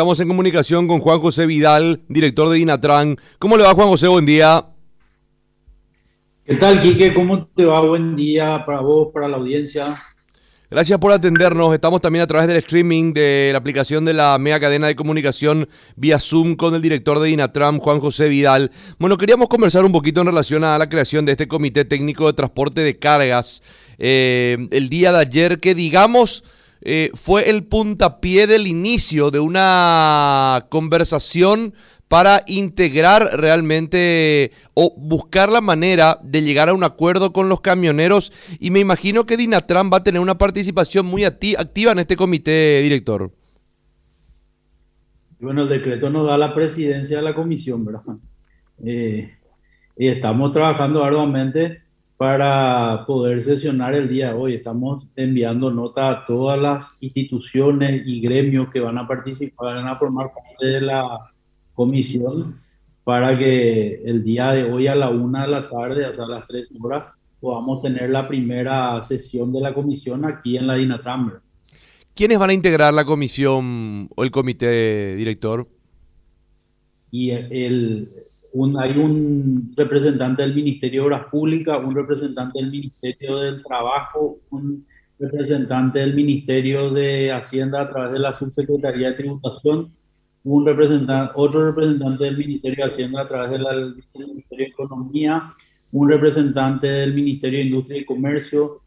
Estamos en comunicación con Juan José Vidal, director de Dinatran. ¿Cómo le va, Juan José? Buen día. ¿Qué tal, Quique? ¿Cómo te va? Buen día para vos, para la audiencia. Gracias por atendernos. Estamos también a través del streaming de la aplicación de la mega cadena de comunicación vía Zoom con el director de Dinatram, Juan José Vidal. Bueno, queríamos conversar un poquito en relación a la creación de este Comité Técnico de Transporte de Cargas eh, el día de ayer, que digamos eh, fue el puntapié del inicio de una conversación para integrar realmente o buscar la manera de llegar a un acuerdo con los camioneros y me imagino que Dinatran va a tener una participación muy activa en este comité director. Bueno, el decreto nos da la presidencia de la comisión, ¿verdad? Eh, y estamos trabajando arduamente para poder sesionar el día de hoy. Estamos enviando nota a todas las instituciones y gremios que van a participar, van a formar parte de la comisión para que el día de hoy a la una de la tarde, o sea, a las tres horas, podamos tener la primera sesión de la comisión aquí en la Dinatram. ¿Quiénes van a integrar la comisión o el comité director? Y el, hay un representante del Ministerio de Obras Públicas, un representante del Ministerio del Trabajo, un representante del Ministerio de Hacienda a través de la Subsecretaría de Tributación, un representante, otro representante del Ministerio de Hacienda a través del Ministerio de Economía, un representante del Ministerio de Industria y Comercio,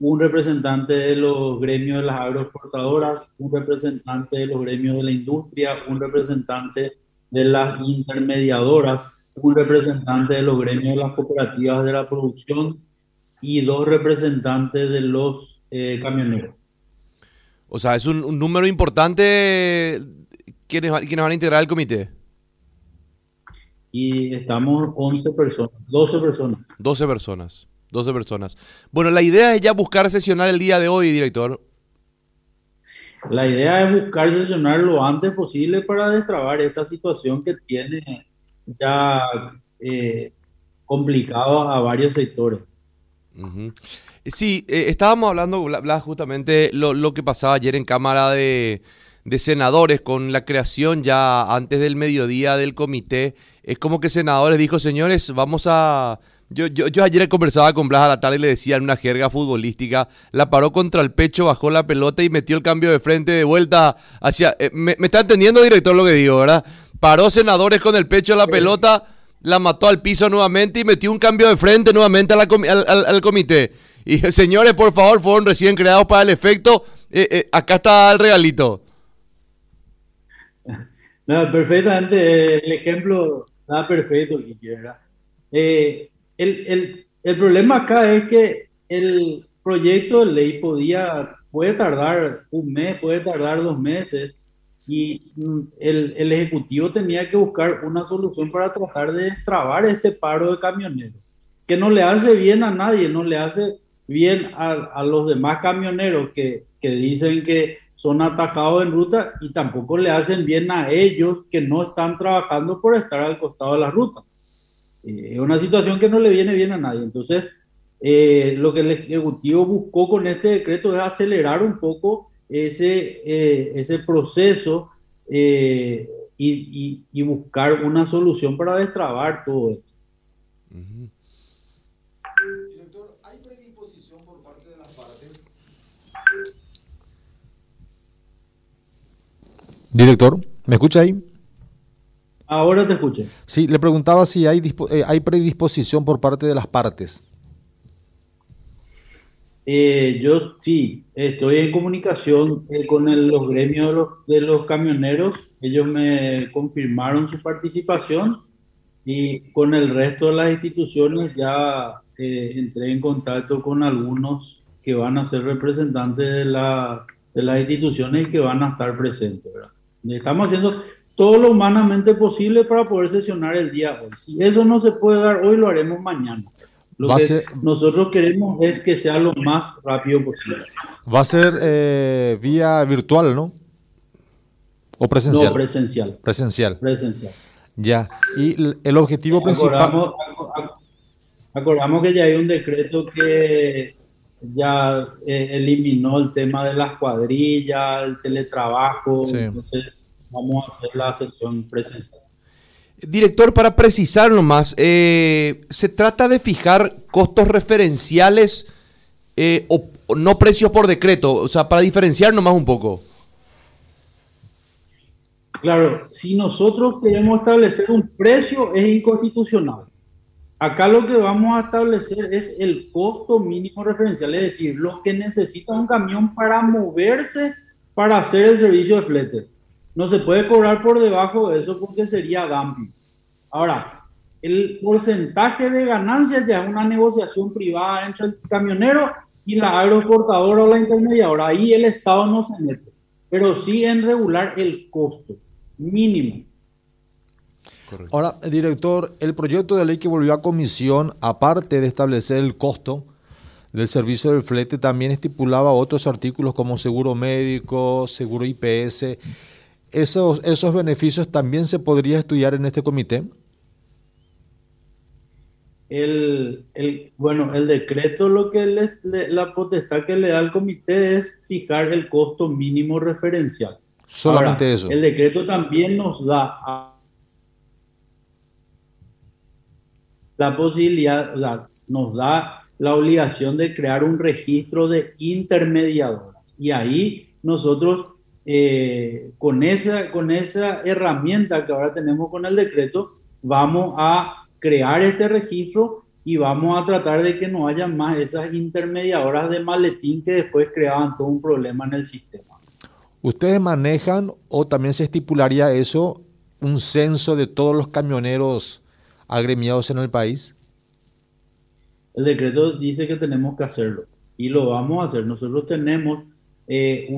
un representante de los gremios de las agroexportadoras, un representante de los gremios de la industria, un representante de las intermediadoras, un representante de los gremios de las cooperativas de la producción y dos representantes de los eh, camioneros. O sea, es un, número importante ¿Quiénes, ¿Quiénes van a integrar el comité? Y estamos 11 personas, 12 personas. 12 personas, 12 personas. Bueno, la idea es ya buscar sesionar el día de hoy, director. La idea es buscar sesionar lo antes posible para destrabar esta situación que tiene ya eh, complicado a varios sectores. Sí, eh, estábamos hablando, justamente lo, lo, que pasaba ayer en Cámara de, de, Senadores con la creación ya antes del mediodía del comité. Es como que senadores dijo, señores, vamos a yo, yo, yo, ayer conversaba con Blas a la tarde y le decía en una jerga futbolística, la paró contra el pecho, bajó la pelota y metió el cambio de frente de vuelta hacia... Eh, me, está entendiendo, director, lo que digo, ¿verdad? Paró senadores con el pecho la pelota, la mató al piso nuevamente y metió un cambio de frente nuevamente al, comité. Y señores, por favor, fueron recién creados para el efecto. Eh, eh, acá está el regalito. No, perfectamente, el ejemplo está perfecto, ¿verdad? Eh, el, el, el, problema acá es que el proyecto de ley podía, puede tardar un mes, puede tardar dos meses, y mm, el, el Ejecutivo tenía que buscar una solución para tratar de destrabar este paro de camioneros, que no le hace bien a nadie, no le hace bien a, a los demás camioneros que, que dicen que son atajados en ruta y tampoco le hacen bien a ellos que no están trabajando por estar al costado de la ruta. Eh, es una situación que no le viene bien a nadie. Entonces, eh, lo que el Ejecutivo buscó con este decreto es acelerar un poco ese, eh, ese proceso y, y, buscar una solución para destrabar todo esto. Director, ¿hay predisposición por parte de las partes? Director, ¿me escucha ahí? Ahora te escucho. Sí, le preguntaba si hay, eh, hay predisposición por parte de las partes. Eh, yo sí, estoy en comunicación eh, con los gremios de los, camioneros. Ellos me confirmaron su participación y con el resto de las instituciones ya entré en contacto con algunos que van a ser representantes de, la, de las instituciones y que van a estar presentes. Estamos haciendo, todo lo humanamente posible para poder sesionar el día hoy. Si eso no se puede dar hoy, lo haremos mañana. Lo que nosotros queremos es que sea lo más rápido posible. Va a ser eh, vía virtual, ¿no? ¿O presencial? No, presencial. Presencial. Presencial. Ya. Y el objetivo principal. Acordamos, que ya hay un decreto que ya eh, eliminó el tema de las cuadrillas, el teletrabajo. Entonces, vamos a hacer la sesión presencial. Director, para precisar nomás, eh, ¿se trata de fijar costos referenciales eh, o, no precios por decreto? O sea, para diferenciar nomás un poco. Claro, si nosotros queremos establecer un precio es inconstitucional. Acá lo que vamos a establecer es el costo mínimo referencial, es decir, lo que necesita un camión para moverse para hacer el servicio de flete. No se puede cobrar por debajo de eso porque sería dumping. Ahora, el porcentaje de ganancias ya es una negociación privada entre el camionero y la aeroportadora o la intermediadora. Ahí el Estado no se mete, pero sí en regular el costo mínimo. Ahora, director, el proyecto de ley que volvió a comisión, aparte de establecer el costo del servicio del flete, también estipulaba otros artículos como seguro médico, seguro IPS. ¿Esos, esos beneficios también se podría estudiar en este comité? El, el, bueno, el decreto lo que la potestad que le da al comité es fijar el costo mínimo referencial. Solamente eso. El decreto también nos da la posibilidad, nos da la obligación de crear un registro de intermediadoras. Y ahí nosotros, eh, con, esa, con esa herramienta que ahora tenemos con el decreto, vamos a crear este registro y vamos a tratar de que no haya más esas intermediadoras de maletín que después creaban todo un problema en el sistema. ¿Ustedes manejan o también se estipularía eso, un censo de todos los camioneros agremiados en el país? El decreto dice que tenemos que hacerlo y lo vamos a hacer. Nosotros tenemos, eh,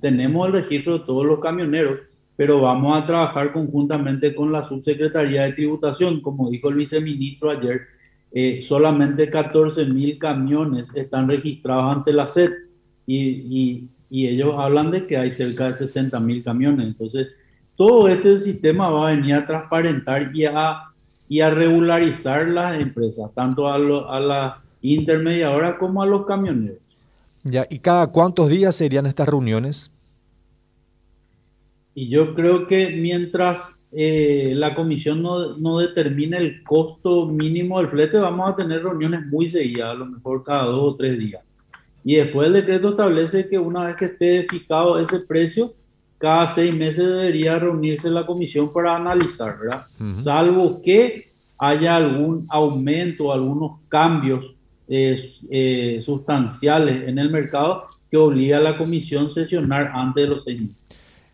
tenemos el registro de todos los camioneros, pero vamos a trabajar conjuntamente con la Subsecretaría de Tributación. Como dijo el viceministro ayer, eh, solamente 14 mil camiones están registrados ante la SED y, ellos hablan de que hay cerca de 60 mil camiones. Entonces, todo este sistema va a venir a transparentar y a, regularizar las empresas, tanto a, a las intermediadoras como a los camioneros. Ya, ¿y cada cuántos días serían estas reuniones? Y yo creo que mientras eh, la comisión no, no, determine el costo mínimo del flete, vamos a tener reuniones muy seguidas, a lo mejor cada dos o tres días. Y después el decreto establece que una vez que esté fijado ese precio, cada seis meses debería reunirse la comisión para analizar, ¿verdad? Salvo que haya algún aumento, algunos cambios eh, sustanciales en el mercado que obliga a la comisión a sesionar antes de los seis meses.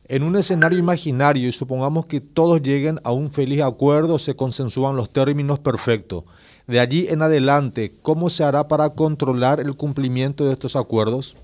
En un escenario imaginario y supongamos que todos lleguen a un feliz acuerdo, se consensúan los términos perfectos. De allí en adelante, ¿cómo se hará para controlar el cumplimiento de estos acuerdos?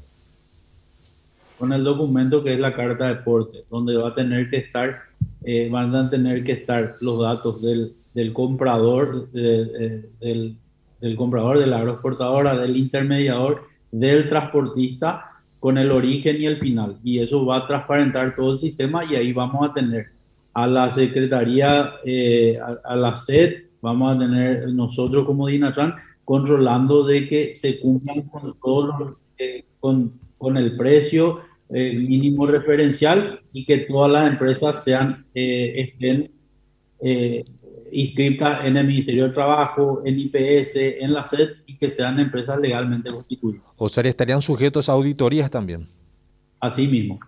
Con el documento que es la carta de porte, donde va a tener que estar, eh, van a tener que estar los datos del, del comprador, del, del comprador, de la agroexportadora, del intermediador, del transportista con el origen y el final. Y eso va a transparentar todo el sistema y ahí vamos a tener a la Secretaría, eh, a, la SED, vamos a tener nosotros como Dinatran controlando de que se cumplan con todo eh, con, el precio eh, mínimo referencial y que todas las empresas sean estén inscritas en el Ministerio de Trabajo, en IPS, en la SED y que sean empresas legalmente constituidas. O sea, estarían sujetos a auditorías también. Así mismo.